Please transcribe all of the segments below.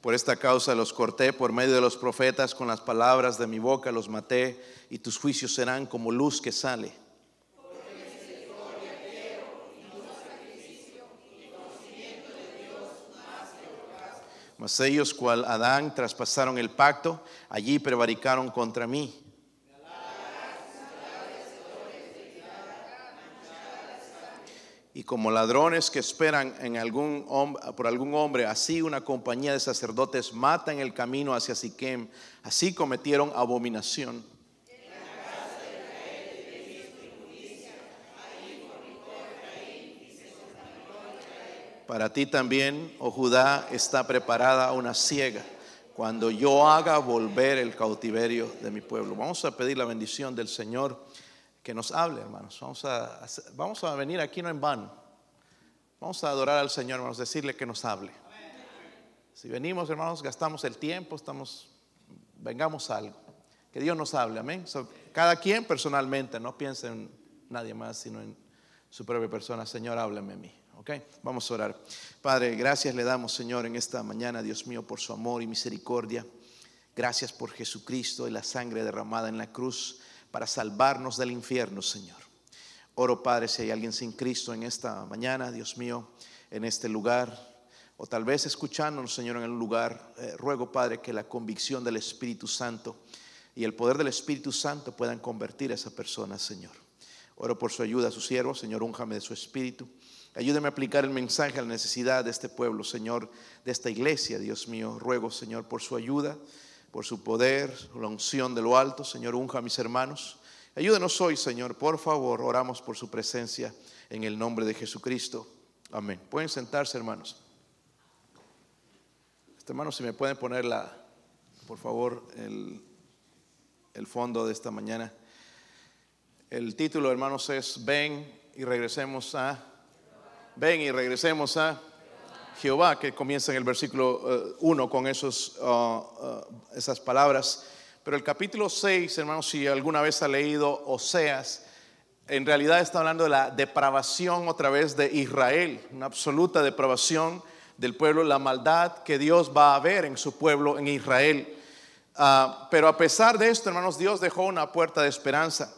Por esta causa los corté por medio de los profetas, con las palabras de mi boca los maté, y tus juicios serán como luz que sale. Mas ellos, cual Adán, traspasaron el pacto, allí prevaricaron contra mí. Y como ladrones que esperan en algún por algún hombre, así una compañía de sacerdotes mata en el camino hacia Siquem, así cometieron abominación. Para ti también, oh Judá, está preparada una ciega cuando yo haga volver el cautiverio de mi pueblo. Vamos a pedir la bendición del Señor que nos hable, hermanos. Vamos a, vamos a venir aquí no en vano. Vamos a adorar al Señor, hermanos, decirle que nos hable. Si venimos, hermanos, gastamos el tiempo, estamos, vengamos a algo. Que Dios nos hable, amén. cada quien personalmente, no piense en nadie más, sino en su propia persona. Señor, háblame a mí. ¿ok? Vamos a orar. Padre, gracias le damos, Señor, en esta mañana, Dios mío, por su amor y misericordia. Gracias por Jesucristo y la sangre derramada en la cruz para salvarnos del infierno, Señor. Oro, Padre, si hay alguien sin Cristo en esta mañana, Dios mío, en este lugar, o tal vez escuchándonos, Señor, en el lugar, eh, ruego, Padre, que la convicción del Espíritu Santo y el poder del Espíritu Santo puedan convertir a esa persona, Señor. Oro por su ayuda a su siervo, Señor, únjame de su Espíritu. Ayúdeme a aplicar el mensaje a la necesidad de este pueblo, Señor, de esta iglesia, Dios mío. Ruego, Señor, por su ayuda, por su poder, la unción de lo alto. Señor, unja a mis hermanos. Ayúdenos hoy, Señor, por favor. Oramos por su presencia en el nombre de Jesucristo. Amén. Pueden sentarse, hermanos. Este, hermanos, si me pueden poner la, por favor, el, el fondo de esta mañana. El título, hermanos, es Ven y regresemos a ven y regresemos a Jehová, que comienza en el versículo 1 eh, con esos, uh, uh, esas palabras. Pero el capítulo 6, hermanos, si alguna vez ha leído Oseas, en realidad está hablando de la depravación otra vez de Israel, una absoluta depravación del pueblo, la maldad que Dios va a ver en su pueblo, en Israel. Uh, pero a pesar de esto, hermanos, Dios dejó una puerta de esperanza.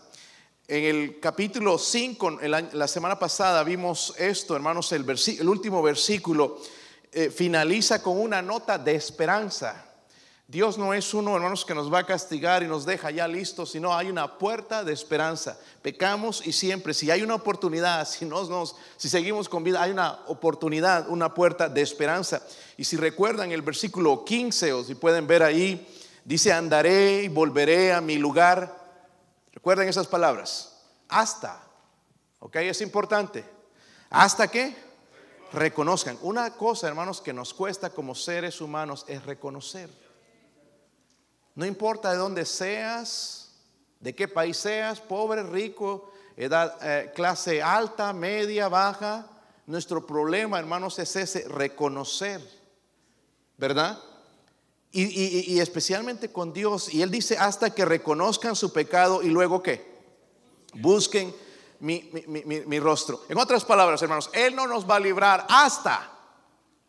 En el capítulo 5, la semana pasada vimos esto, hermanos, el, último versículo eh, finaliza con una nota de esperanza. Dios no es uno, hermanos, que nos va a castigar y nos deja ya listos, sino hay una puerta de esperanza. Pecamos y siempre, si hay una oportunidad, si, nos, si seguimos con vida, hay una oportunidad, una puerta de esperanza. Y si recuerdan el versículo 15, o si pueden ver ahí, dice, andaré y volveré a mi lugar Recuerden esas palabras. Hasta. ¿Ok? Es importante. ¿Hasta qué? Reconozcan. Una cosa, hermanos, que nos cuesta como seres humanos es reconocer. No importa de dónde seas, de qué país seas, pobre, rico, edad, eh, clase alta, media, baja. Nuestro problema, hermanos, es ese reconocer. ¿Verdad? Y, especialmente con Dios. Y Él dice, hasta que reconozcan su pecado y luego que busquen mi, mi, rostro. En otras palabras, hermanos, Él no nos va a librar hasta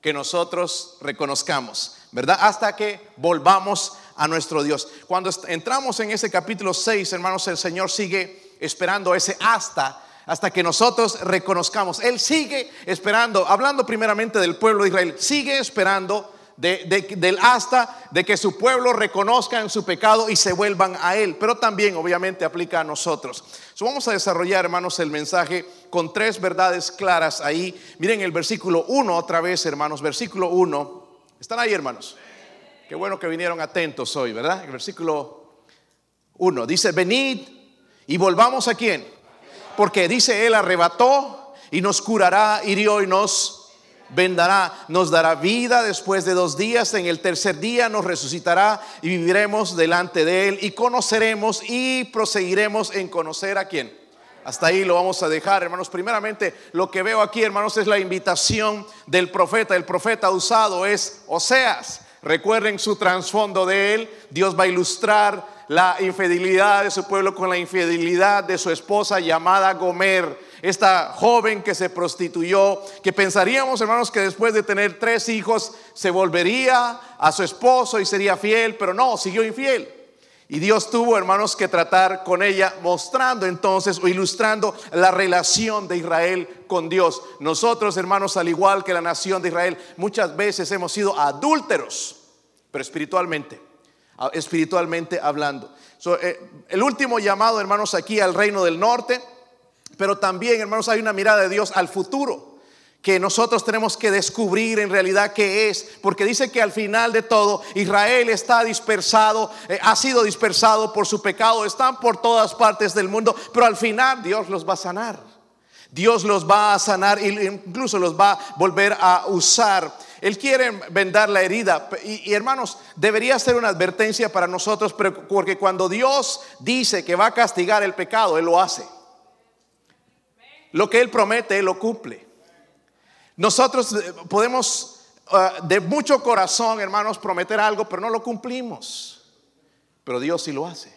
que nosotros reconozcamos, ¿verdad? Hasta que volvamos a nuestro Dios. Cuando entramos en ese capítulo 6, hermanos, el Señor sigue esperando ese hasta hasta que nosotros reconozcamos. Él sigue esperando, hablando primeramente del pueblo de Israel, sigue esperando del hasta de que su pueblo reconozca en su pecado y se vuelvan a Él. Pero también obviamente aplica a nosotros. vamos a desarrollar, hermanos, el mensaje con tres verdades claras ahí. Miren el versículo 1 otra vez, hermanos. Versículo 1. ¿Están ahí, hermanos? Qué bueno que vinieron atentos hoy, ¿verdad? El versículo 1 dice, venid y volvamos a quién. Porque dice, Él arrebató y nos curará, hirió y nos vendará, nos dará vida después de dos días, en el tercer día nos resucitará y viviremos delante de Él y conoceremos y proseguiremos en conocer a quién. Hasta ahí lo vamos a dejar, hermanos. Primeramente, lo que veo aquí, hermanos, es la invitación del profeta. El profeta usado es Oseas. Recuerden su trasfondo de él. Dios va a ilustrar la infidelidad de su pueblo con la infidelidad de su esposa llamada Gomer esta joven que se prostituyó, que pensaríamos, hermanos, que después de tener tres hijos se volvería a su esposo y sería fiel, pero no, siguió infiel. Y Dios tuvo, hermanos, que tratar con ella, mostrando entonces o ilustrando la relación de Israel con Dios. Nosotros, hermanos, al igual que la nación de Israel, muchas veces hemos sido adúlteros, pero espiritualmente, espiritualmente hablando. Eh, el último llamado, hermanos, aquí al reino del norte, pero también, hermanos, hay una mirada de Dios al futuro que nosotros tenemos que descubrir en realidad qué es, porque dice que al final de todo Israel está dispersado, eh, ha sido dispersado por su pecado, están por todas partes del mundo, pero al final Dios los va a sanar. Dios los va a sanar e incluso los va a volver a usar. Él quiere vendar la herida. Y, y, hermanos, debería ser una advertencia para nosotros, porque cuando Dios dice que va a castigar el pecado, Él lo hace. Lo que Él promete, Él lo cumple. Nosotros eh, podemos ah, de mucho corazón, hermanos, prometer algo, pero no lo cumplimos. Pero Dios sí lo hace.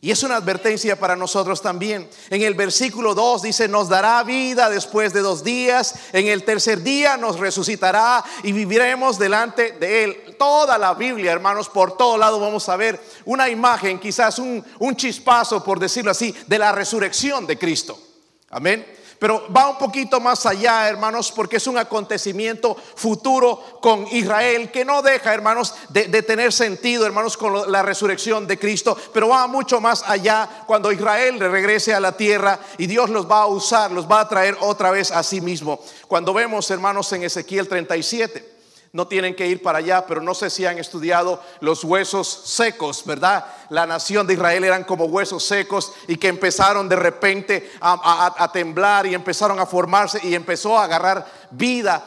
Y es una advertencia para nosotros también. En el versículo 2 dice, nos dará vida después de dos días, en el tercer día nos resucitará y viviremos delante de Él. Toda la Biblia, hermanos, por todo lado vamos a ver una imagen, quizás un, un chispazo, por decirlo así, de la resurrección de Cristo. Amén. Pero va un poquito más allá, hermanos, porque es un acontecimiento futuro con Israel que no deja, hermanos, de, tener sentido, hermanos, con la resurrección de Cristo. Pero va mucho más allá cuando Israel regrese a la tierra y Dios los va a usar, los va a traer otra vez a sí mismo. Cuando vemos, hermanos, en Ezequiel 37 no tienen que ir para allá, pero no sé si han estudiado los huesos secos, ¿verdad? La nación de Israel eran como huesos secos y que empezaron de repente a, temblar y empezaron a formarse y empezó a agarrar vida.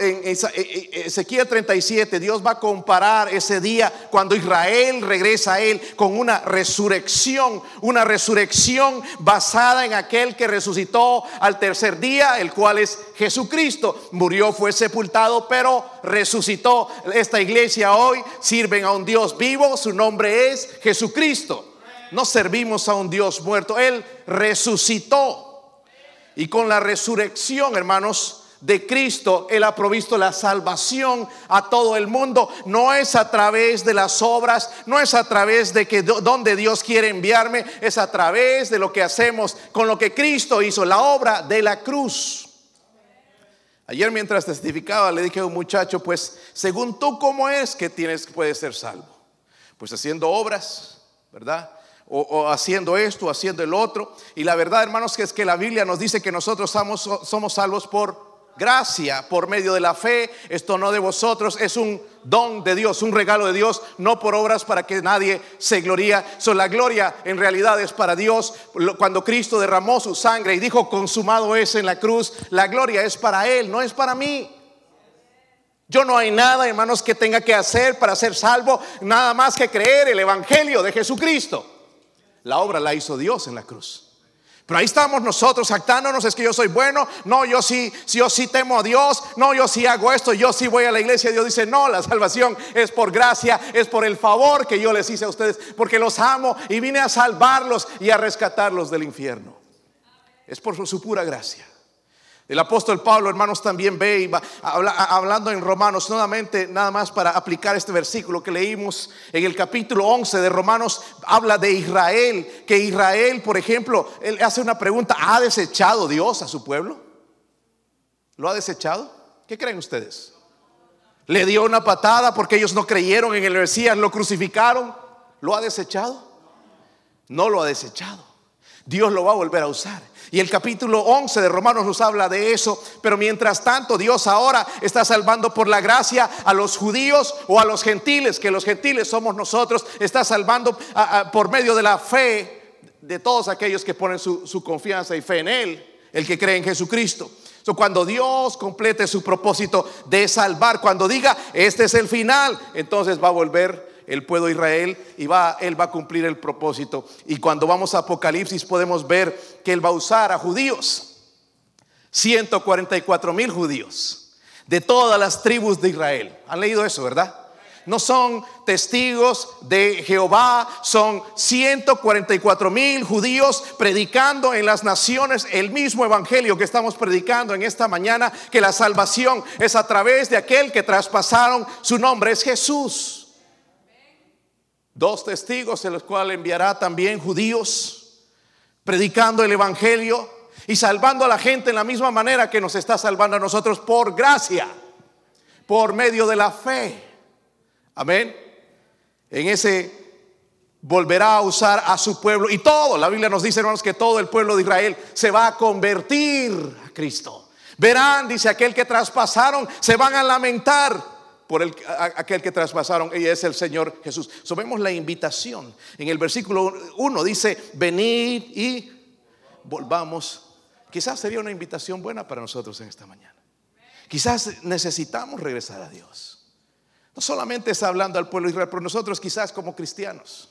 en e, e, Ezequiel 37, Dios va a comparar ese día cuando Israel regresa a Él con una resurrección, una resurrección basada en aquel que resucitó al tercer día, el cual es Jesucristo. Murió, fue sepultado, pero resucitó. Esta iglesia hoy sirven a un Dios vivo, su nombre es Jesucristo. No servimos a un Dios muerto, Él resucitó. Y con la resurrección, hermanos, de Cristo, Él ha provisto la salvación a todo el mundo. No es a través de las obras, no es a través de que donde Dios quiere enviarme, es a través de lo que hacemos con lo que Cristo hizo, la obra de la cruz. Ayer mientras testificaba le dije a un muchacho, pues según tú cómo es que tienes puedes ser salvo. Pues haciendo obras, ¿verdad? O, haciendo esto, haciendo el otro. Y la verdad, hermanos, que es que la Biblia nos dice que nosotros somos, somos salvos por gracia por medio de la fe. Esto no de vosotros, es un don de Dios, un regalo de Dios, no por obras para que nadie se gloría. So, la gloria en realidad es para Dios. Cuando Cristo derramó su sangre y dijo, consumado es en la cruz, la gloria es para Él, no es para mí. Yo no hay nada, hermanos, que tenga que hacer para ser salvo, nada más que creer el Evangelio de Jesucristo. La obra la hizo Dios en la cruz. Pero ahí estamos nosotros actándonos, es que yo soy bueno, no, yo sí, yo sí temo a Dios, no, yo sí hago esto, yo sí voy a la iglesia. Dios dice, no, la salvación es por gracia, es por el favor que yo les hice a ustedes, porque los amo y vine a salvarlos y a rescatarlos del infierno. Es por su pura gracia. El apóstol Pablo, hermanos, también ve y va hablando en Romanos, nuevamente, nada más para aplicar este versículo que leímos en el capítulo 11 de Romanos, habla de Israel, que Israel, por ejemplo, él hace una pregunta, ¿ha desechado Dios a su pueblo? ¿Lo ha desechado? ¿Qué creen ustedes? ¿Le dio una patada porque ellos no creyeron en el Mesías, lo crucificaron? ¿Lo ha desechado? No lo ha desechado. Dios lo va a volver a usar. Y el capítulo 11 de Romanos nos habla de eso. Pero mientras tanto, Dios ahora está salvando por la gracia a los judíos o a los gentiles, que los gentiles somos nosotros. Está salvando por medio de la fe de todos aquellos que ponen su, confianza y fe en Él, el que cree en Jesucristo. cuando Dios complete su propósito de salvar, cuando diga, este es el final, entonces va a volver el pueblo Israel y va, él va a cumplir el propósito. Y cuando vamos a Apocalipsis podemos ver que él va a usar a judíos, 144 mil judíos de todas las tribus de Israel. ¿Han leído eso, verdad? no son testigos de Jehová, son 144 mil judíos predicando en las naciones el mismo evangelio que estamos predicando en esta mañana, que la salvación es a través de aquel que traspasaron su nombre, es Jesús. Dos testigos, en los cuales enviará también judíos, predicando el evangelio y salvando a la gente en la misma manera que nos está salvando a nosotros por gracia, por medio de la fe. Amén. En ese volverá a usar a su pueblo y todo, la Biblia nos dice hermanos que todo el pueblo de Israel se va a convertir a Cristo. Verán, dice aquel que traspasaron, se van a lamentar por el, aquel que traspasaron y es el Señor Jesús. So, vemos la invitación. En el versículo 1 dice, venid y volvamos. Quizás sería una invitación buena para nosotros en esta mañana. Quizás necesitamos regresar a Dios. No solamente está hablando al pueblo de Israel, pero nosotros quizás como cristianos.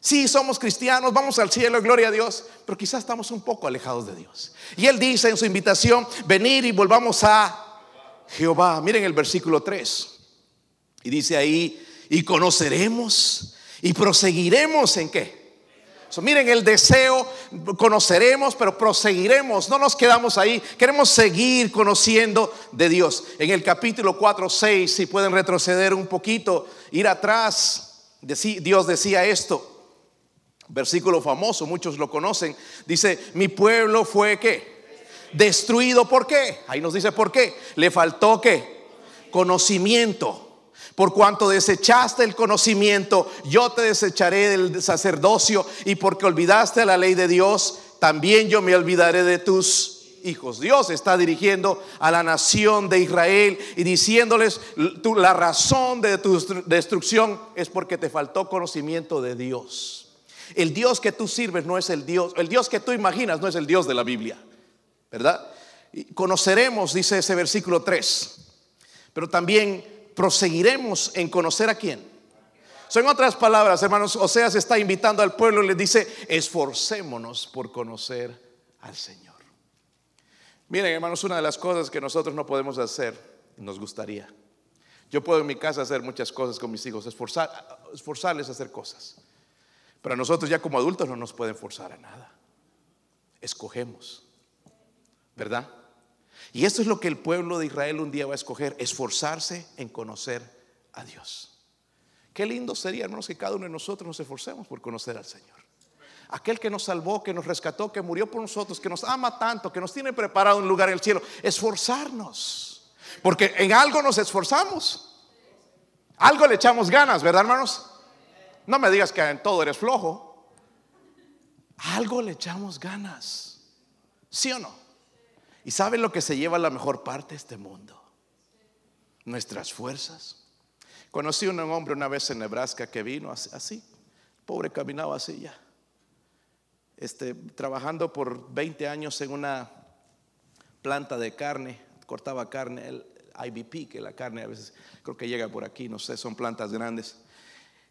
Sí, somos cristianos, vamos al cielo, gloria a Dios, pero quizás estamos un poco alejados de Dios. Y Él dice en su invitación, venir y volvamos a Jehová. Miren el versículo 3. Y dice ahí, y conoceremos y proseguiremos en qué? miren el deseo, conoceremos, pero proseguiremos, no nos quedamos ahí, queremos seguir conociendo de Dios. En el capítulo 4, 6, si pueden retroceder un poquito, ir atrás, Dios decía esto, versículo famoso, muchos lo conocen, dice, mi pueblo fue qué? Destruido, ¿por qué? Ahí nos dice por qué. Le faltó qué? Conocimiento. Por cuanto desechaste el conocimiento, yo te desecharé del sacerdocio y porque olvidaste la ley de Dios, también yo me olvidaré de tus hijos. Dios está dirigiendo a la nación de Israel y diciéndoles, la razón de tu destrucción es porque te faltó conocimiento de Dios. El Dios que tú sirves no es el Dios, el Dios que tú imaginas no es el Dios de la Biblia, ¿verdad? conoceremos, dice ese versículo 3, pero también proseguiremos en conocer a quién. Son otras palabras, hermanos, Oseas está invitando al pueblo y le dice, esforcémonos por conocer al Señor. Miren, hermanos, una de las cosas que nosotros no podemos hacer, nos gustaría. Yo puedo en mi casa hacer muchas cosas con mis hijos, esforzar, esforzarles a hacer cosas. Pero nosotros ya como adultos no nos pueden forzar a nada. Escogemos, ¿verdad? Y esto es lo que el pueblo de Israel un día va a escoger, esforzarse en conocer a Dios. Qué lindo sería, hermanos, que cada uno de nosotros nos esforcemos por conocer al Señor. Aquel que nos salvó, que nos rescató, que murió por nosotros, que nos ama tanto, que nos tiene preparado un lugar en el cielo. Esforzarnos. Porque en algo nos esforzamos. Algo le echamos ganas, ¿verdad, hermanos? No me digas que en todo eres flojo. Algo le echamos ganas. ¿Sí o no? ¿Y saben lo que se lleva la mejor parte de este mundo? Nuestras fuerzas. Conocí a un hombre una vez en Nebraska que vino así, pobre caminaba así ya. Este, trabajando por 20 años en una planta de carne, cortaba carne, el IBP, que la carne a veces creo que llega por aquí, no sé, son plantas grandes.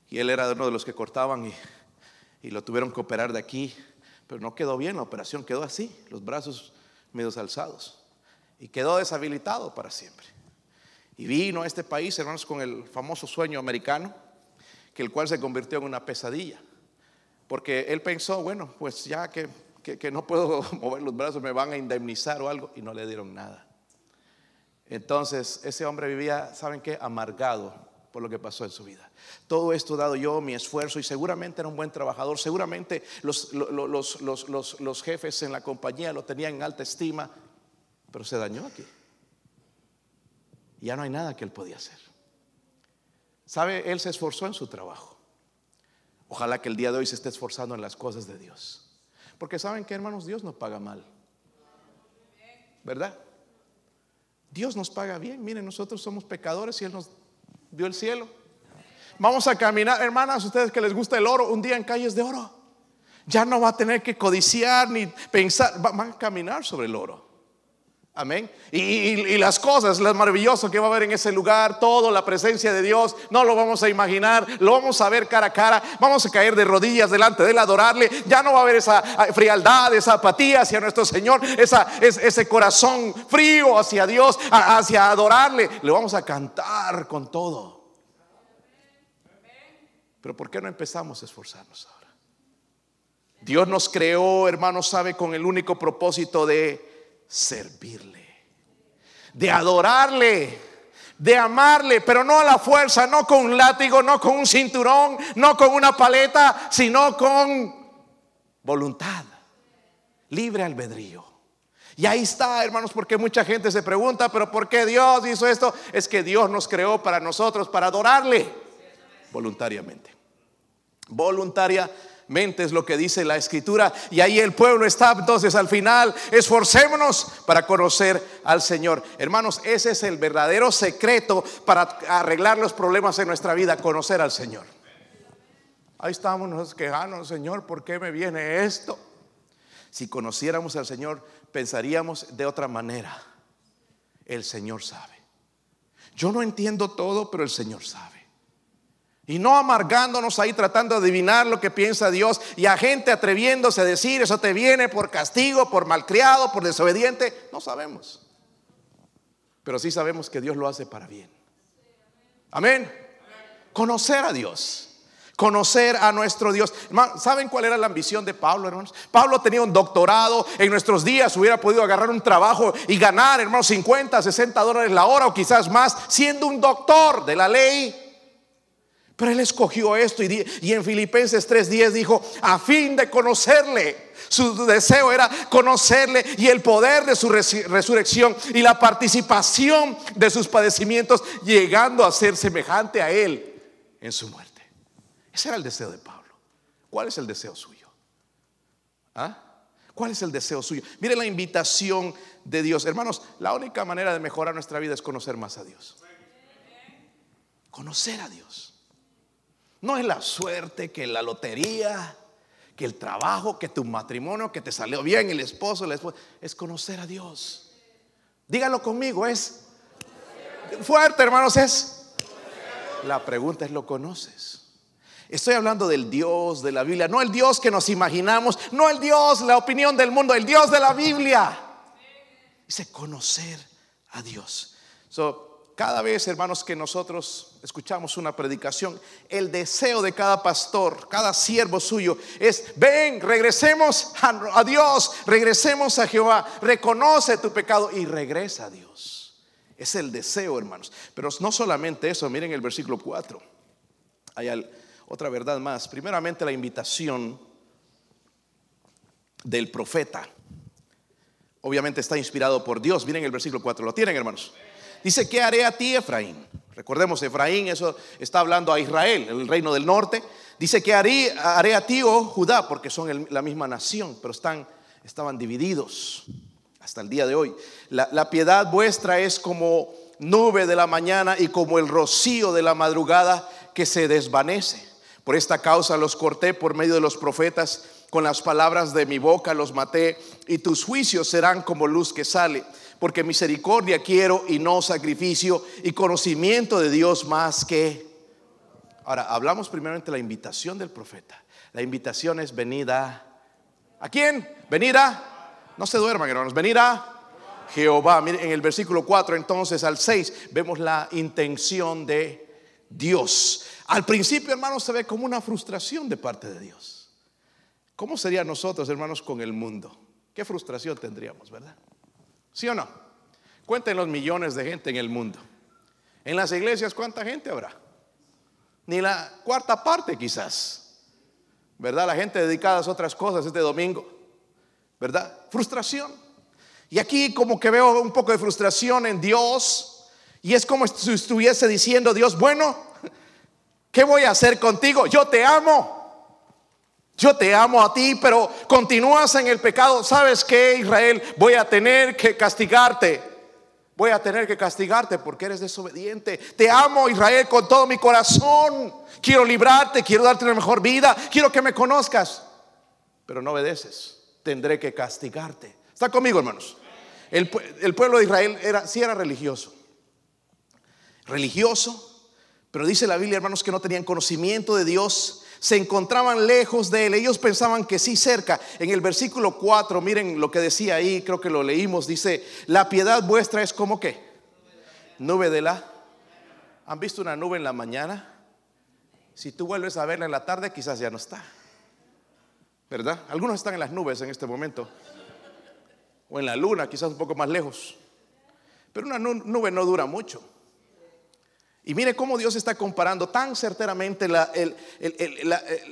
Y él era uno de los que cortaban y, y lo tuvieron que operar de aquí, pero no quedó bien, la operación quedó así, los brazos medios alzados. Y quedó deshabilitado para siempre. Y vino a este país, hermanos, con el famoso sueño americano, que el cual se convirtió en una pesadilla. Porque él pensó, bueno, pues ya que, que no puedo mover los brazos, me van a indemnizar o algo, y no le dieron nada. Entonces, ese hombre vivía, ¿saben qué? Amargado por lo que pasó en su vida. Todo esto dado yo, mi esfuerzo, y seguramente era un buen trabajador, seguramente los, los, jefes en la compañía lo tenían en alta estima, pero se dañó aquí. Ya no hay nada que él podía hacer. ¿Sabe? Él se esforzó en su trabajo. Ojalá que el día de hoy se esté esforzando en las cosas de Dios. Porque saben que hermanos, Dios no paga mal. ¿Verdad? Dios nos paga bien. Miren, nosotros somos pecadores y Él nos dio el cielo. Vamos a caminar, hermanas, ustedes que les gusta el oro, un día en calles de oro. Ya no va a tener que codiciar ni pensar, van a caminar sobre el oro. Amén. Y, las cosas, lo maravilloso que va a haber en ese lugar, todo, la presencia de Dios, no lo vamos a imaginar, lo vamos a ver cara a cara, vamos a caer de rodillas delante de él, adorarle. Ya no va a haber esa frialdad, esa apatía hacia nuestro Señor, esa, ese corazón frío hacia Dios, hacia adorarle. Le vamos a cantar con todo. Pero ¿por qué no empezamos a esforzarnos ahora? Dios nos creó, hermanos, sabe, con el único propósito de servirle, de adorarle, de amarle, pero no a la fuerza, no con un látigo, no con un cinturón, no con una paleta, sino con voluntad, libre albedrío. Y ahí está, hermanos, porque mucha gente se pregunta, pero ¿por qué Dios hizo esto? Es que Dios nos creó para nosotros, para adorarle voluntariamente. Voluntariamente es lo que dice la escritura. Y ahí el pueblo está. Entonces al final, esforcémonos para conocer al Señor. Hermanos, ese es el verdadero secreto para arreglar los problemas en nuestra vida, conocer al Señor. Ahí estamos nos quejando, Señor, ¿por qué me viene esto? Si conociéramos al Señor, pensaríamos de otra manera. El Señor sabe. Yo no entiendo todo, pero el Señor sabe. Y no amargándonos ahí tratando de adivinar lo que piensa Dios y a gente atreviéndose a decir, eso te viene por castigo, por malcriado, por desobediente. No sabemos. Pero sí sabemos que Dios lo hace para bien. Amén. Conocer a Dios conocer a nuestro Dios. ¿Saben cuál era la ambición de Pablo, hermanos? Pablo tenía un doctorado, en nuestros días hubiera podido agarrar un trabajo y ganar, hermanos, 50, 60 dólares la hora o quizás más, siendo un doctor de la ley. Pero él escogió esto y, y en Filipenses 3:10 dijo, a fin de conocerle. Su deseo era conocerle y el poder de su resurrección y la participación de sus padecimientos, llegando a ser semejante a él en su muerte. Ese era el deseo de Pablo. ¿Cuál es el deseo suyo? ¿Ah? ¿Cuál es el deseo suyo? Mire la invitación de Dios. Hermanos, la única manera de mejorar nuestra vida es conocer más a Dios. Conocer a Dios. No es la suerte, que la lotería, que el trabajo, que tu matrimonio, que te salió bien el esposo, la esposa. Es conocer a Dios. Dígalo conmigo, es fuerte, hermanos, es. La pregunta es, ¿lo conoces? Estoy hablando del Dios de la Biblia, no el Dios que nos imaginamos, no el Dios, la opinión del mundo, el Dios de la Biblia. Dice conocer a Dios. cada vez, hermanos, que nosotros escuchamos una predicación, el deseo de cada pastor, cada siervo suyo es, ven, regresemos a Dios, regresemos a Jehová, reconoce tu pecado y regresa a Dios. Es el deseo, hermanos. Pero no solamente eso, miren el versículo 4. Hay al, otra verdad más. Primeramente la invitación del profeta. Obviamente está inspirado por Dios. Miren el versículo 4. ¿Lo tienen, hermanos? Dice, ¿qué haré a ti, Efraín? Recordemos, Efraín, eso está hablando a Israel, el reino del norte. Dice, ¿qué haré, a ti, oh Judá? Porque son la misma nación, pero están, estaban divididos hasta el día de hoy. La piedad vuestra es como nube de la mañana y como el rocío de la madrugada que se desvanece. Por esta causa los corté por medio de los profetas, con las palabras de mi boca los maté, y tus juicios serán como luz que sale, porque misericordia quiero y no sacrificio, y conocimiento de Dios más que... Ahora, hablamos primeramente de la invitación del profeta. La invitación es venida. ¿A quién? Venida. No se duerman, hermanos. Venida. Jehová. Miren, en el versículo 4, entonces al 6, vemos la intención de Dios. Al principio, hermanos, se ve como una frustración de parte de Dios. ¿Cómo sería nosotros, hermanos, con el mundo? ¿Qué frustración tendríamos, verdad? ¿Sí o no? Cuenten los millones de gente en el mundo. En las iglesias, ¿cuánta gente habrá? Ni la cuarta parte quizás. ¿Verdad? La gente dedicada a otras cosas este domingo. ¿Verdad? Frustración. Y aquí como que veo un poco de frustración en Dios. Y es como si estuviese diciendo Dios, bueno, ¿Qué voy a hacer contigo? Yo te amo. Yo te amo a ti, pero continúas en el pecado. ¿Sabes qué, Israel? Voy a tener que castigarte. Voy a tener que castigarte porque eres desobediente. Te amo, Israel, con todo mi corazón. Quiero librarte, quiero darte una mejor vida. Quiero que me conozcas. Pero no obedeces. Tendré que castigarte. ¿Está conmigo, hermanos? El, pueblo de Israel era, sí era religioso. Religioso, pero dice la Biblia, hermanos, que no tenían conocimiento de Dios, se encontraban lejos de Él. Ellos pensaban que sí cerca. En el versículo 4, miren lo que decía ahí, creo que lo leímos, dice, la piedad vuestra es como qué? Nube de la. ¿Han visto una nube en la mañana? Si tú vuelves a verla en la tarde, quizás ya no está. ¿Verdad? Algunos están en las nubes en este momento. O en la luna, quizás un poco más lejos. Pero una nube no dura mucho. Y mire cómo Dios está comparando tan certeramente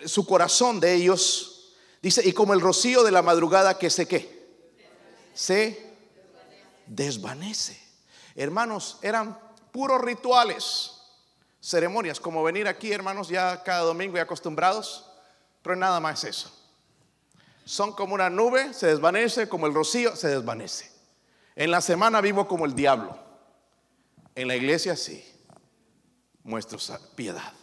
su corazón de ellos. Dice, y como el rocío de la madrugada que se qué? Se desvanece. Hermanos, eran puros rituales, ceremonias, como venir aquí, hermanos, ya cada domingo y acostumbrados, pero nada más eso. Son como una nube, se desvanece, como el rocío, se desvanece. En la semana vivo como el diablo. En la iglesia sí muestro piedad.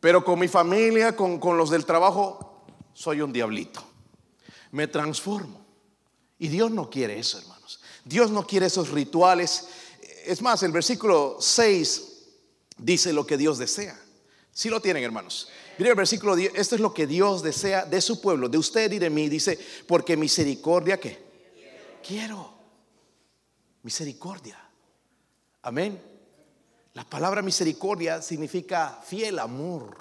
Pero con mi familia, con, con los del trabajo, soy un diablito. Me transformo. Y Dios no quiere eso, hermanos. Dios no quiere esos rituales. Es más, el versículo 6 dice lo que Dios desea. Si lo tienen, hermanos. Mire el versículo 10. Esto es lo que Dios desea de su pueblo, de usted y de mí. Dice, porque misericordia, ¿qué? Quiero. Misericordia. Amén. La palabra misericordia significa fiel amor,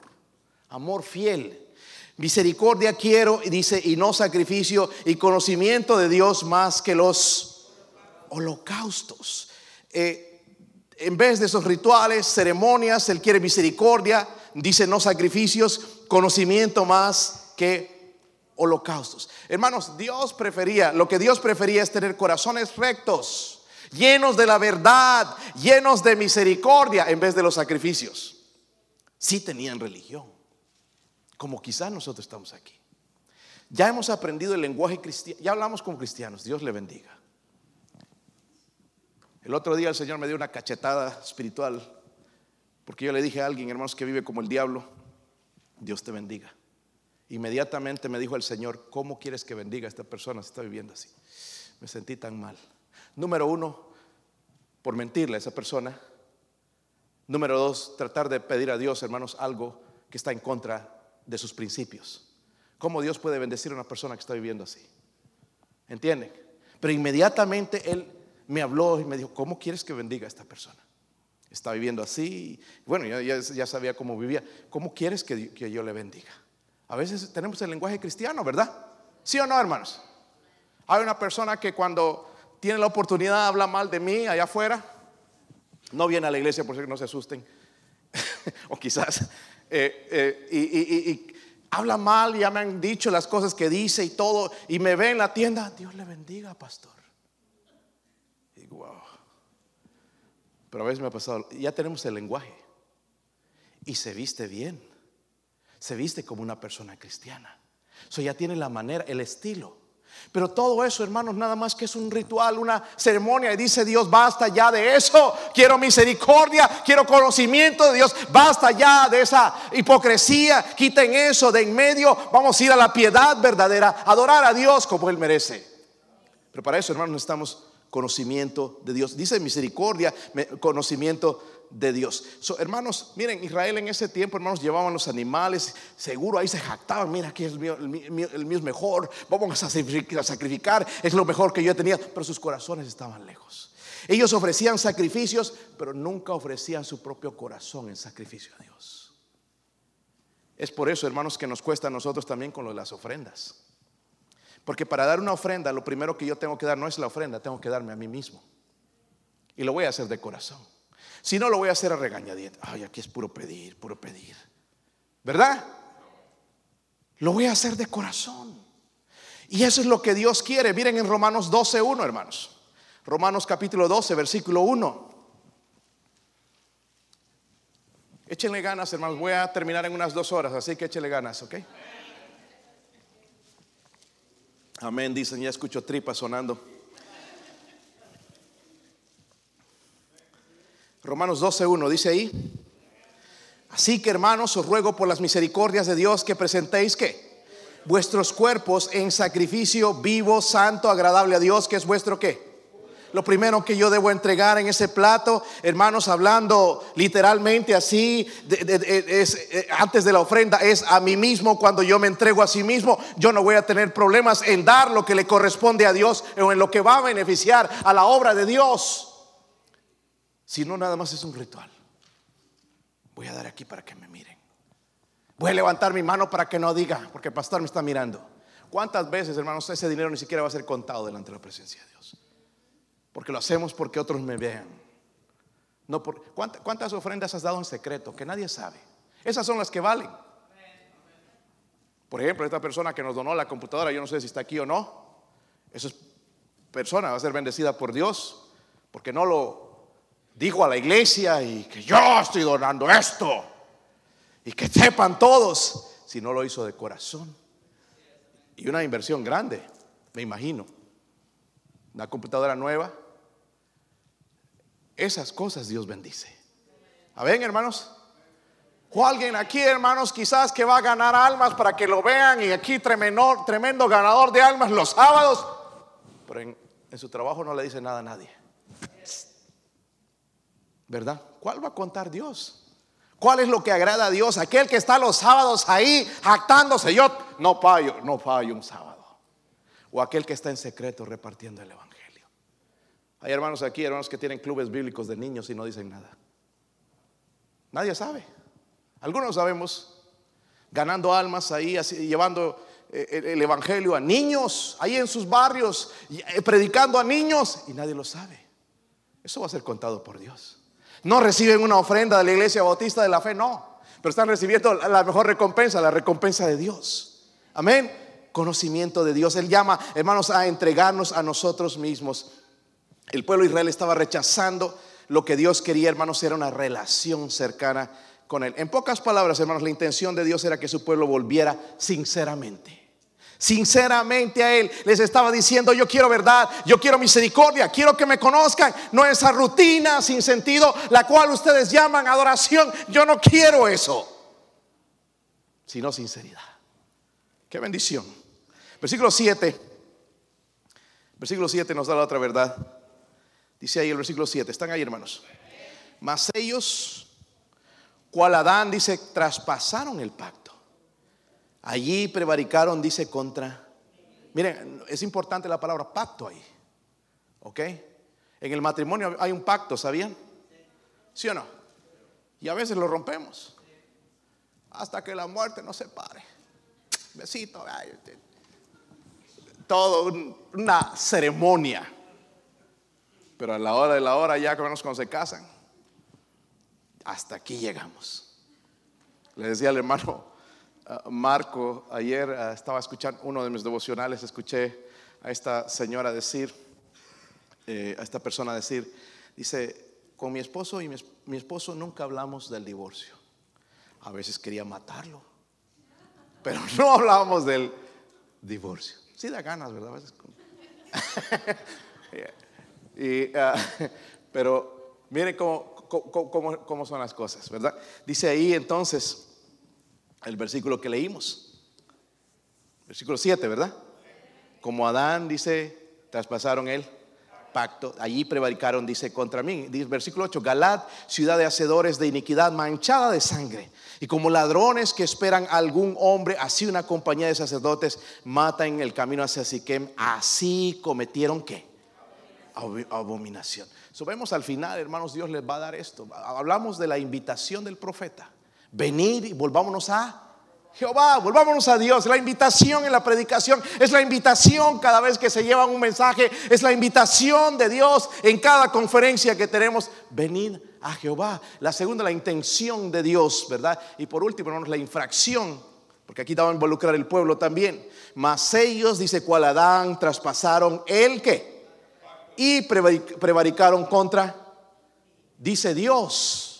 amor fiel. Misericordia quiero, y dice, y no sacrificio, y conocimiento de Dios más que los holocaustos. Eh, en vez de esos rituales, ceremonias, Él quiere misericordia, dice no sacrificios, conocimiento más que holocaustos. Hermanos, Dios prefería, lo que Dios prefería es tener corazones rectos llenos de la verdad, llenos de misericordia en vez de los sacrificios. Sí tenían religión, como quizás nosotros estamos aquí. Ya hemos aprendido el lenguaje cristiano, ya hablamos con cristianos, Dios le bendiga. El otro día el Señor me dio una cachetada espiritual, porque yo le dije a alguien, hermanos, que vive como el diablo, Dios te bendiga. Inmediatamente me dijo el Señor, ¿cómo quieres que bendiga a esta persona si está viviendo así? Me sentí tan mal. Número uno, por mentirle a esa persona. Número dos, tratar de pedir a Dios, hermanos, algo que está en contra de sus principios. ¿Cómo Dios puede bendecir a una persona que está viviendo así? ¿Entienden? Pero inmediatamente Él me habló y me dijo, ¿cómo quieres que bendiga a esta persona? Está viviendo así. Bueno, ya, sabía cómo vivía. ¿Cómo quieres que, que yo le bendiga? A veces tenemos el lenguaje cristiano, ¿verdad? ¿Sí o no, hermanos? Hay una persona que cuando tiene la oportunidad, habla mal de mí allá afuera, no viene a la iglesia por si no se asusten, o quizás, eh, eh, y, habla mal, ya me han dicho las cosas que dice y todo, y me ve en la tienda, Dios le bendiga, pastor. Y wow. Pero a veces me ha pasado, ya tenemos el lenguaje, y se viste bien, se viste como una persona cristiana. Eso ya tiene la manera, el estilo. Pero todo eso, hermanos, nada más que es un ritual, una ceremonia. Y dice Dios, basta ya de eso. Quiero misericordia, quiero conocimiento de Dios. Basta ya de esa hipocresía. Quiten eso de en medio. Vamos a ir a la piedad verdadera, adorar a Dios como Él merece. Pero para eso, hermanos, necesitamos conocimiento de Dios. Dice misericordia, conocimiento de Dios. hermanos, miren, Israel en ese tiempo, hermanos, llevaban los animales, seguro ahí se jactaban, mira que el mío, el mío, es mejor, vamos a sacrificar, es lo mejor que yo tenía, pero sus corazones estaban lejos. Ellos ofrecían sacrificios, pero nunca ofrecían su propio corazón en sacrificio a Dios. Es por eso, hermanos, que nos cuesta a nosotros también con las ofrendas. Porque para dar una ofrenda, lo primero que yo tengo que dar no es la ofrenda, tengo que darme a mí mismo. Y lo voy a hacer de corazón. Si no, lo voy a hacer a regañadientes. Ay, aquí es puro pedir, puro pedir. ¿Verdad? Lo voy a hacer de corazón. Y eso es lo que Dios quiere. Miren en Romanos 12.1, hermanos. Romanos capítulo 12, versículo 1. Échenle ganas, hermanos. Voy a terminar en unas dos horas, así que échenle ganas, ¿ok? Amén, dicen, ya escucho tripas sonando. Romanos 12.1 dice ahí. Así que hermanos, os ruego por las misericordias de Dios que presentéis que vuestros cuerpos en sacrificio vivo, santo, agradable a Dios, que es vuestro qué. Lo primero que yo debo entregar en ese plato, hermanos, hablando literalmente así, es, eh, antes de la ofrenda, es a mí mismo. Cuando yo me entrego a sí mismo, yo no voy a tener problemas en dar lo que le corresponde a Dios o en lo que va a beneficiar a la obra de Dios. Si no, nada más es un ritual. Voy a dar aquí para que me miren. Voy a levantar mi mano para que no diga, porque el pastor me está mirando. ¿Cuántas veces, hermanos, ese dinero ni siquiera va a ser contado delante de la presencia de Dios? Porque lo hacemos porque otros me vean. No por, ¿Cuántas ofrendas has dado en secreto que nadie sabe? Esas son las que valen. Por ejemplo, esta persona que nos donó la computadora, yo no sé si está aquí o no. Esa persona va a ser bendecida por Dios porque no lo dijo a la iglesia y que yo estoy donando esto y que sepan todos, si no lo hizo de corazón. Y una inversión grande, me imagino. Una computadora nueva. Esas cosas Dios bendice. A ver, hermanos. O alguien aquí, hermanos, quizás que va a ganar almas para que lo vean y aquí tremendo, tremendo ganador de almas los sábados. Pero en, en su trabajo no le dice nada a nadie. ¿Verdad? ¿Cuál va a contar Dios? ¿Cuál es lo que agrada a Dios? Aquel que está los sábados ahí jactándose. Yo no fallo, no fallo un sábado. O aquel que está en secreto repartiendo el Evangelio. Hay hermanos aquí, hermanos que tienen clubes bíblicos de niños y no dicen nada. Nadie sabe. Algunos sabemos, ganando almas ahí, llevando eh, el Evangelio a niños, ahí en sus barrios, eh, predicando a niños, y nadie lo sabe. Eso va a ser contado por Dios. No reciben una ofrenda de la iglesia bautista de la fe, no. Pero están recibiendo la mejor recompensa, la recompensa de Dios. Amén. Conocimiento de Dios. Él llama, hermanos, a entregarnos a nosotros mismos. El pueblo de Israel estaba rechazando lo que Dios quería, hermanos, era una relación cercana con Él. En pocas palabras, hermanos, la intención de Dios era que su pueblo volviera sinceramente sinceramente a Él. Les estaba diciendo, yo quiero verdad, yo quiero misericordia, quiero que me conozcan. No esa rutina sin sentido, la cual ustedes llaman adoración. Yo no quiero eso, sino sinceridad. Qué bendición. Versículo 7. Versículo 7 nos da la otra verdad. Dice ahí el versículo 7. ¿Están ahí, hermanos? Mas ellos, cual Adán dice, traspasaron el pacto Allí prevaricaron, dice, contra. Miren, es importante la palabra pacto ahí. ¿Ok? En el matrimonio hay un pacto, ¿sabían? ¿Sí o no? Y a veces lo rompemos. Hasta que la muerte nos separe. Besito. todo una ceremonia. Pero a la hora de la hora, ya que cuando se casan, hasta aquí llegamos. Le decía al hermano Marco, ayer ah, estaba escuchando uno de mis devocionales, escuché a esta señora decir, eh, a esta persona decir, dice, con mi esposo y mi, esposo nunca hablamos del divorcio. A veces quería matarlo, pero no hablábamos del divorcio. Sí da ganas, ¿verdad? Ah, pero miren cómo, cómo son las cosas, ¿verdad? Dice ahí entonces, el versículo que leímos. Versículo 7, ¿verdad? Como Adán dice, traspasaron el pacto, allí prevaricaron, dice, contra mí. Dice, versículo 8, Galad, ciudad de hacedores de iniquidad, manchada de sangre. Y como ladrones que esperan algún hombre, así una compañía de sacerdotes mata en el camino hacia Siquem, así cometieron qué? Abominación. So, vemos al final, hermanos, Dios les va a dar esto. Hablamos de la invitación del profeta venir y volvámonos a Jehová, volvámonos a Dios. La invitación en la predicación es la invitación cada vez que se lleva un mensaje, es la invitación de Dios en cada conferencia que tenemos. Venid a Jehová. La segunda, la intención de Dios, ¿verdad? Y por último, hermanos, la infracción, porque aquí estaba a involucrar el pueblo también. Mas ellos, dice cual Adán, traspasaron el que y prevaricaron contra, dice Dios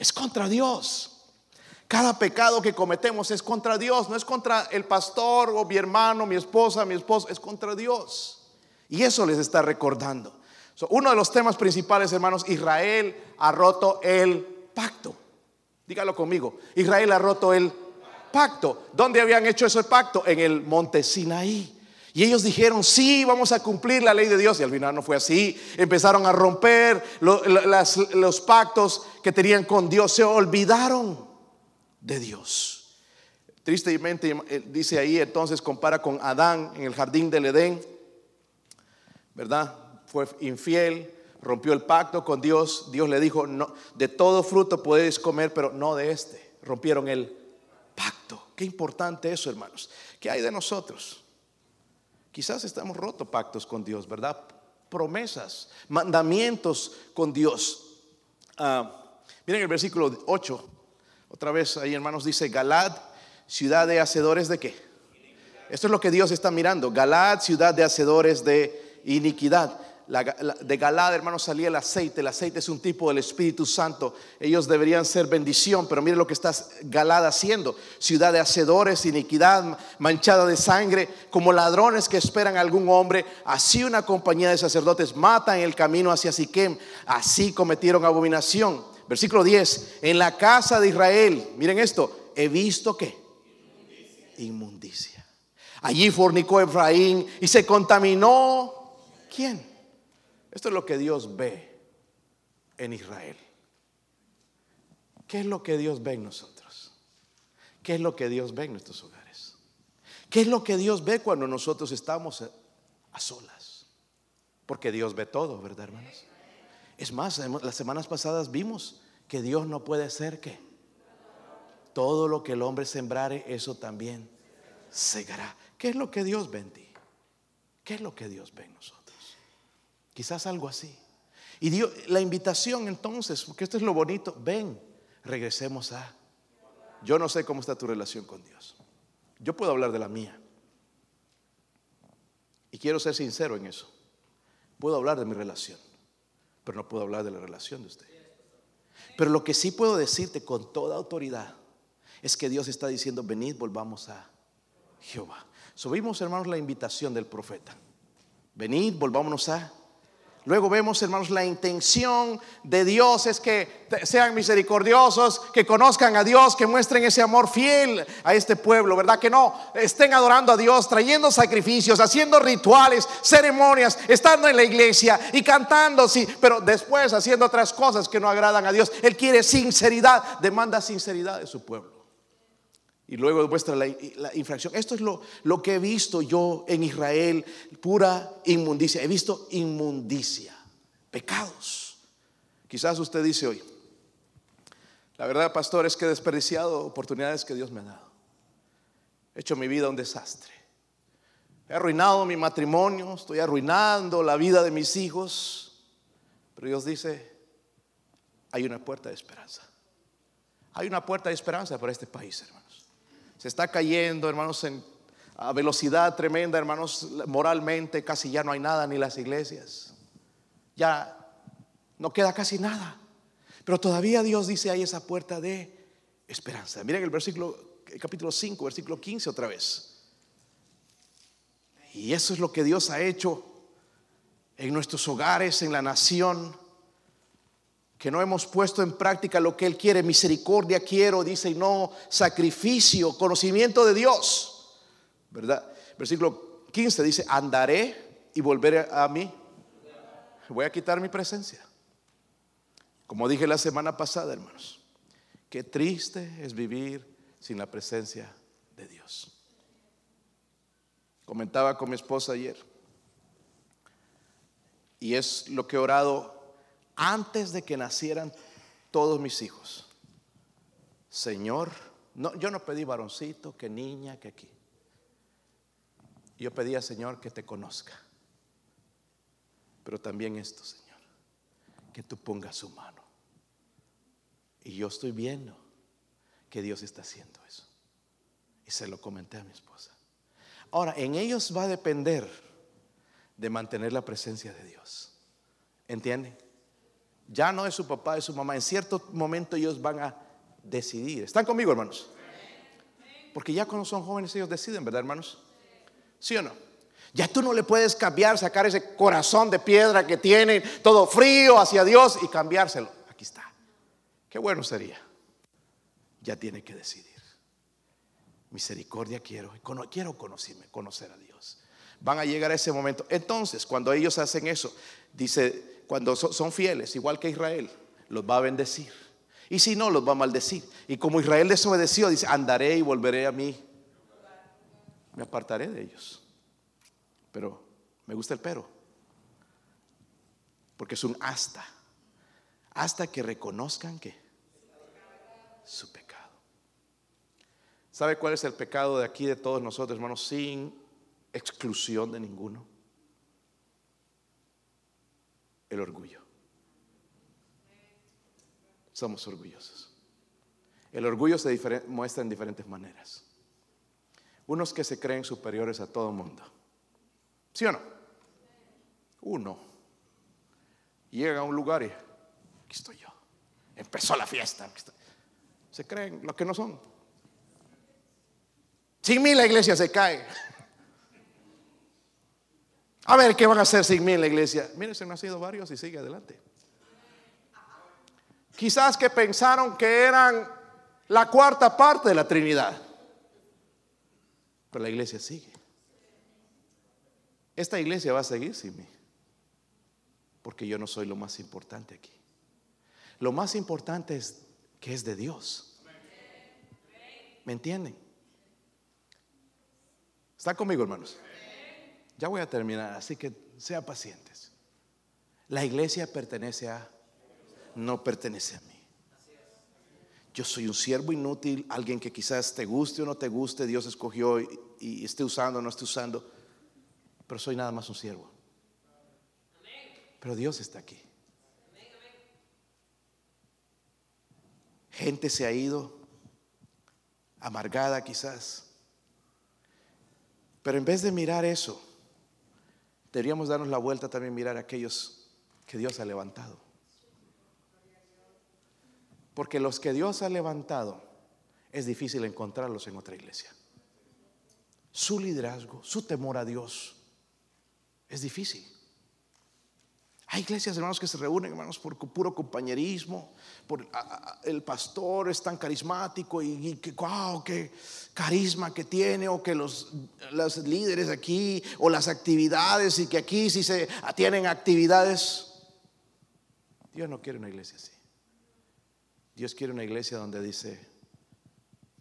es contra Dios. Cada pecado que cometemos es contra Dios, no es contra el pastor o mi hermano, mi esposa, mi esposo, es contra Dios. Y eso les está recordando. uno de los temas principales, hermanos, Israel ha roto el pacto. Dígalo conmigo. Israel ha roto el pacto. ¿Dónde habían hecho ese pacto? En el monte Sinaí. Y ellos dijeron, sí, vamos a cumplir la ley de Dios. Y al final no fue así. Empezaron a romper los pactos que tenían con Dios. Se olvidaron de Dios. Tristemente eh, dice ahí, entonces compara con Adán en el jardín del Edén. ¿Verdad? Fue infiel, rompió el pacto con Dios. Dios le dijo, no, de todo fruto podéis comer, pero no de este. Rompieron el pacto. Qué importante eso, hermanos. ¿Qué hay de nosotros? Quizás estamos rotos pactos con Dios, ¿verdad? Promesas, mandamientos con Dios. Ah, miren el versículo 8. Otra vez ahí, hermanos, dice Galad, ciudad de hacedores de qué? Esto es lo que Dios está mirando. Galad, ciudad de hacedores de iniquidad de Galad, hermanos, salía el aceite. El aceite es un tipo del Espíritu Santo. Ellos deberían ser bendición, pero mire lo que está Galad haciendo. Ciudad de hacedores, iniquidad, manchada de sangre, como ladrones que esperan a algún hombre. Así una compañía de sacerdotes matan el camino hacia Siquem. Así cometieron abominación. Versículo 10. En la casa de Israel, miren esto, he visto que inmundicia. Allí fornicó Efraín y se contaminó. ¿Quién? Esto es lo que Dios ve en Israel. ¿Qué es lo que Dios ve en nosotros? ¿Qué es lo que Dios ve en nuestros hogares? ¿Qué es lo que Dios ve cuando nosotros estamos a solas? Porque Dios ve todo, ¿verdad, hermanos? Es más, las semanas pasadas vimos que Dios no puede ser que todo lo que el hombre sembrare, eso también segará. ¿Qué es lo que Dios ve en ti? ¿Qué es lo que Dios ve en nosotros? Quizás algo así. Y dio la invitación entonces, porque esto es lo bonito, ven, regresemos a... Yo no sé cómo está tu relación con Dios. Yo puedo hablar de la mía. Y quiero ser sincero en eso. Puedo hablar de mi relación, pero no puedo hablar de la relación de usted. Pero lo que sí puedo decirte con toda autoridad es que Dios está diciendo, venid, volvamos a Jehová. Subimos, hermanos, la invitación del profeta. Venid, volvámonos a Luego vemos, hermanos, la intención de Dios es que sean misericordiosos, que conozcan a Dios, que muestren ese amor fiel a este pueblo, ¿verdad? Que no estén adorando a Dios, trayendo sacrificios, haciendo rituales, ceremonias, estando en la iglesia y cantando, sí, pero después haciendo otras cosas que no agradan a Dios. Él quiere sinceridad, demanda sinceridad de su pueblo y luego muestra la, infracción. Esto es lo, lo que he visto yo en Israel, pura inmundicia. He visto inmundicia, pecados. Quizás usted dice hoy, la verdad, pastor, es que he desperdiciado oportunidades que Dios me ha dado. He hecho mi vida un desastre. He arruinado mi matrimonio, estoy arruinando la vida de mis hijos. Pero Dios dice, hay una puerta de esperanza. Hay una puerta de esperanza para este país, hermano. Se está cayendo, hermanos, en, a velocidad tremenda, hermanos, moralmente casi ya no hay nada, ni las iglesias. Ya no queda casi nada. Pero todavía Dios dice, hay esa puerta de esperanza. Miren el versículo, el capítulo 5, versículo 15 otra vez. Y eso es lo que Dios ha hecho en nuestros hogares, en la nación que no hemos puesto en práctica lo que Él quiere. Misericordia quiero, dice, y no sacrificio, conocimiento de Dios. ¿Verdad? Versículo 15 dice, andaré y volveré a mí. Voy a quitar mi presencia. Como dije la semana pasada, hermanos, qué triste es vivir sin la presencia de Dios. Comentaba con mi esposa ayer. Y es lo que he orado antes de que nacieran todos mis hijos. Señor, yo no pedí varoncito, que niña, que aquí. Yo pedía, Señor, que te conozca. Pero también esto, Señor, que tú pongas su mano. Y yo estoy viendo que Dios está haciendo eso. Y se lo comenté a mi esposa. Ahora, en ellos va a depender de mantener la presencia de Dios. ¿Entienden? Ya no es su papá, es su mamá. En cierto momento ellos van a decidir. ¿Están conmigo, hermanos? Porque ya cuando son jóvenes ellos deciden, ¿verdad, hermanos? ¿Sí o no? Ya tú no le puedes cambiar, sacar ese corazón de piedra que tienen, todo frío hacia Dios y cambiárselo. Aquí está. Qué bueno sería. Ya tiene que decidir. Misericordia quiero, quiero conocerme, conocer a Dios. Van a llegar a ese momento. Entonces, cuando ellos hacen eso, dice cuando son fieles, igual que Israel, los va a bendecir. Y si no, los va a maldecir. Y como Israel desobedeció, dice, andaré y volveré a mí. Me apartaré de ellos. Pero me gusta el pero. porque es un hasta. Hasta que reconozcan que su pecado. ¿Sabe cuál es el pecado de aquí de todos nosotros, hermanos? Sin exclusión de ninguno. El orgullo. Somos orgullosos. El orgullo se muestra en diferentes maneras. Unos que se creen superiores a todo mundo. ¿Sí o no? Uno llega a un lugar y aquí estoy yo. Empezó la fiesta. Se creen lo que no son. Sin mí la iglesia se cae. A ver, ¿qué van a hacer sin mí en la iglesia? Miren, se han nacido varios y sigue adelante. Quizás que pensaron que eran la cuarta parte de la Trinidad. Pero la iglesia sigue. Esta iglesia va a seguir sin mí. Porque yo no soy lo más importante aquí. Lo más importante es que es de Dios. ¿Me entienden? ¿Está conmigo, hermanos? Ya voy a terminar, así que sea pacientes. La iglesia pertenece a, no pertenece a mí. Yo soy un siervo inútil, alguien que quizás te guste o no te guste, Dios escogió y, esté usando o no esté usando, pero soy nada más un siervo. Pero Dios está aquí. Gente se ha ido, amargada quizás pero en vez de mirar eso, deberíamos darnos la vuelta también mirar a aquellos que Dios ha levantado. Porque los que Dios ha levantado es difícil encontrarlos en otra iglesia. Su liderazgo, su temor a Dios es difícil. Hay iglesias, hermanos, que se reúnen, hermanos, por puro compañerismo, por el pastor es tan carismático y, que, wow, qué carisma que tiene, o que los, los líderes aquí, o las actividades, y que aquí si se tienen actividades. Dios no quiere una iglesia así. Dios quiere una iglesia donde dice,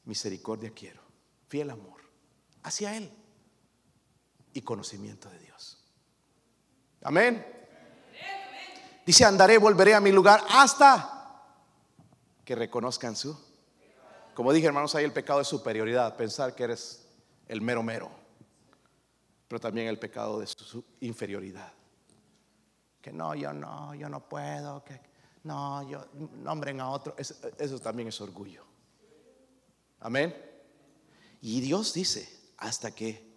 misericordia quiero, fiel amor hacia Él y conocimiento de Dios. Amén. Dice, andaré, volveré a mi lugar hasta que reconozcan su. Como dije, hermanos, hay el pecado de superioridad, pensar que eres el mero mero. Pero también el pecado de su inferioridad. Que no, yo no, yo no puedo, que no, yo nombren a otro. Eso también es orgullo. Amén. Y Dios dice, hasta que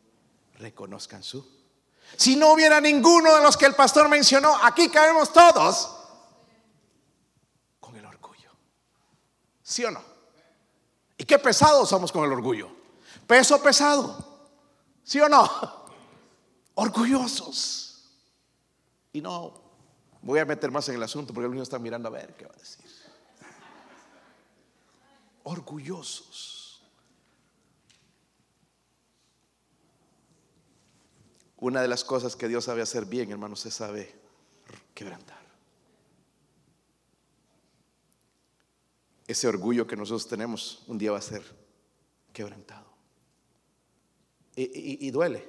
reconozcan su si no hubiera ninguno de los que el pastor mencionó, aquí caemos todos con el orgullo. ¿Sí o no? ¿Y qué pesados somos con el orgullo? Peso pesado. ¿Sí o no? Orgullosos. Y no, voy a meter más en el asunto porque el niño está mirando a ver qué va a decir. Orgullosos. Una de las cosas que Dios sabe hacer bien, hermanos, se sabe quebrantar. Ese orgullo que nosotros tenemos un día va a ser quebrantado. Y, duele.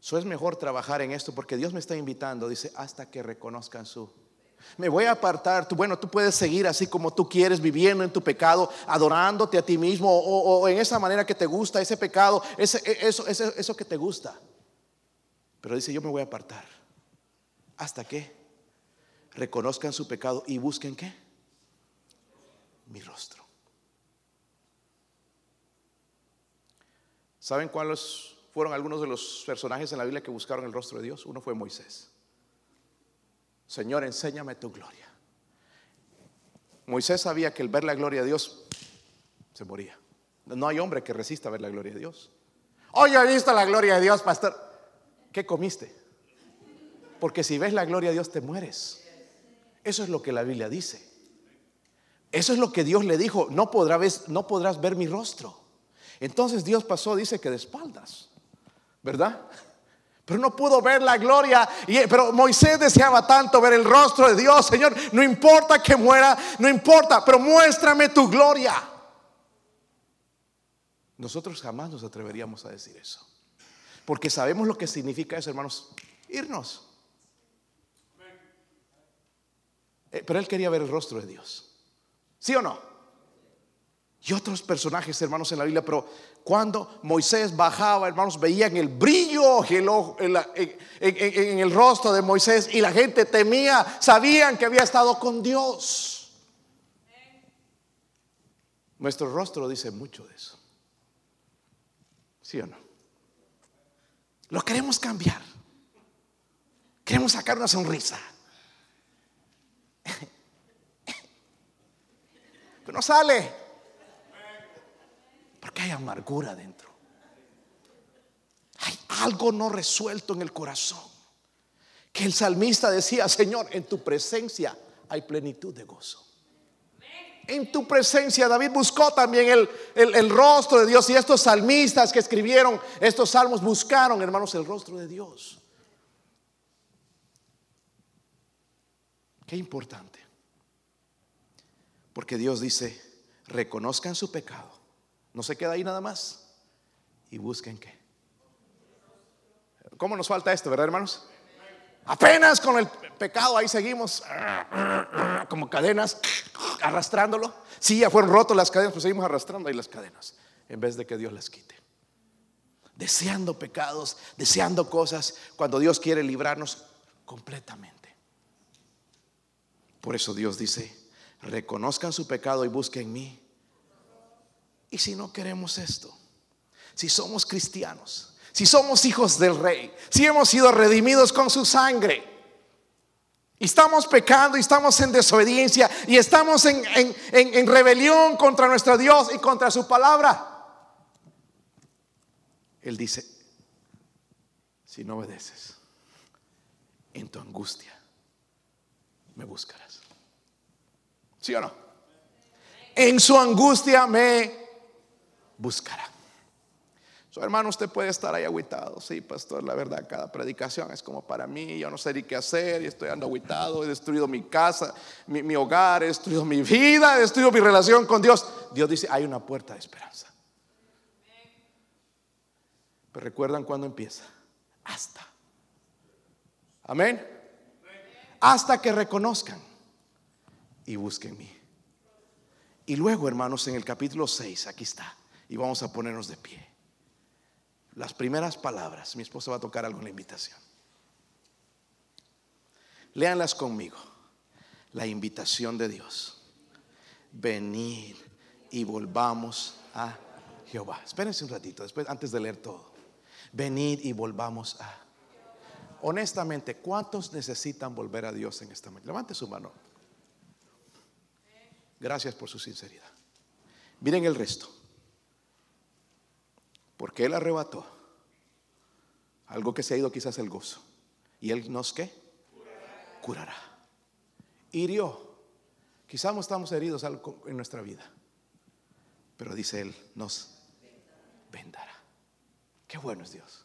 Eso es mejor trabajar en esto porque Dios me está invitando, dice, hasta que reconozcan su me voy a apartar. Bueno, tú puedes seguir así como tú quieres, viviendo en tu pecado, adorándote a ti mismo o, en esa manera que te gusta, ese pecado, ese, e, eso, eso que te gusta. Pero dice, yo me voy a apartar. ¿Hasta que Reconozcan su pecado y busquen qué? Mi rostro. ¿Saben cuáles fueron algunos de los personajes en la Biblia que buscaron el rostro de Dios? Uno fue Moisés. Señor, enséñame tu gloria. Moisés sabía que el ver la gloria de Dios se moría. No hay hombre que resista ver la gloria de Dios. Hoy he visto la gloria de Dios, pastor. ¿Qué comiste? Porque si ves la gloria de Dios te mueres. Eso es lo que la Biblia dice. Eso es lo que Dios le dijo. No, podrás, no podrás ver mi rostro. Entonces Dios pasó, dice que de espaldas. ¿Verdad? Pero no pudo ver la gloria. Pero Moisés deseaba tanto ver el rostro de Dios. Señor, no importa que muera, no importa, pero muéstrame tu gloria. Nosotros jamás nos atreveríamos a decir eso. Porque sabemos lo que significa eso, hermanos. Irnos. Eh, pero él quería ver el rostro de Dios. ¿Sí o no? Y otros personajes, hermanos, en la Biblia, pero cuando Moisés bajaba, hermanos, veían el brillo en, en, el rostro de Moisés y la gente temía, sabían que había estado con Dios. Nuestro rostro dice mucho de eso. ¿Sí o no? Lo queremos cambiar. Queremos sacar una sonrisa. Pero no sale. Porque hay amargura dentro. Hay algo no resuelto en el corazón. Que el salmista decía, Señor, en tu presencia hay plenitud de gozo. En tu presencia, David buscó también el, el, rostro de Dios. Y estos salmistas que escribieron estos salmos buscaron, hermanos, el rostro de Dios. Qué importante. Porque Dios dice, reconozcan su pecado. No se queda ahí nada más. Y busquen qué. ¿Cómo nos falta esto, verdad, hermanos? Apenas con el pecado ahí seguimos como cadenas arrastrándolo. Sí, ya fueron rotos las cadenas, pues seguimos arrastrando ahí las cadenas en vez de que Dios las quite. Deseando pecados, deseando cosas cuando Dios quiere librarnos completamente. Por eso Dios dice, reconozcan su pecado y busquen mí. Y si no queremos esto, si somos cristianos, si somos hijos del rey, si hemos sido redimidos con su sangre, y estamos pecando y estamos en desobediencia y estamos en, en rebelión contra nuestro Dios y contra su palabra, Él dice, si no obedeces, en tu angustia me buscarás. ¿Sí o no? En su angustia me buscará. Su hermano, usted puede estar ahí agüitado. Sí, pastor, la verdad, cada predicación es como para mí. Yo no sé ni qué hacer y estoy ando agüitado. He destruido mi casa, mi, mi hogar, he destruido mi vida, he destruido mi relación con Dios. Dios dice: hay una puerta de esperanza. Pero recuerdan cuando empieza. Hasta. Amén. Hasta que reconozcan y busquen mí. Y luego, hermanos, en el capítulo 6, aquí está, y vamos a ponernos de pie. Las primeras palabras, mi esposa va a tocar algo en la invitación. Léanlas conmigo. La invitación de Dios. Venid y volvamos a Jehová. Espérense un ratito, después, antes de leer todo. Venid y volvamos a. Honestamente, ¿cuántos necesitan volver a Dios en esta mañana? Levante su mano. Gracias por su sinceridad. Miren el resto. Porque Él arrebató algo que se ha ido quizás el gozo. ¿Y Él nos qué? Curará. Hirió. Quizás estamos heridos en nuestra vida. Pero dice Él, nos vendará. Qué bueno es Dios.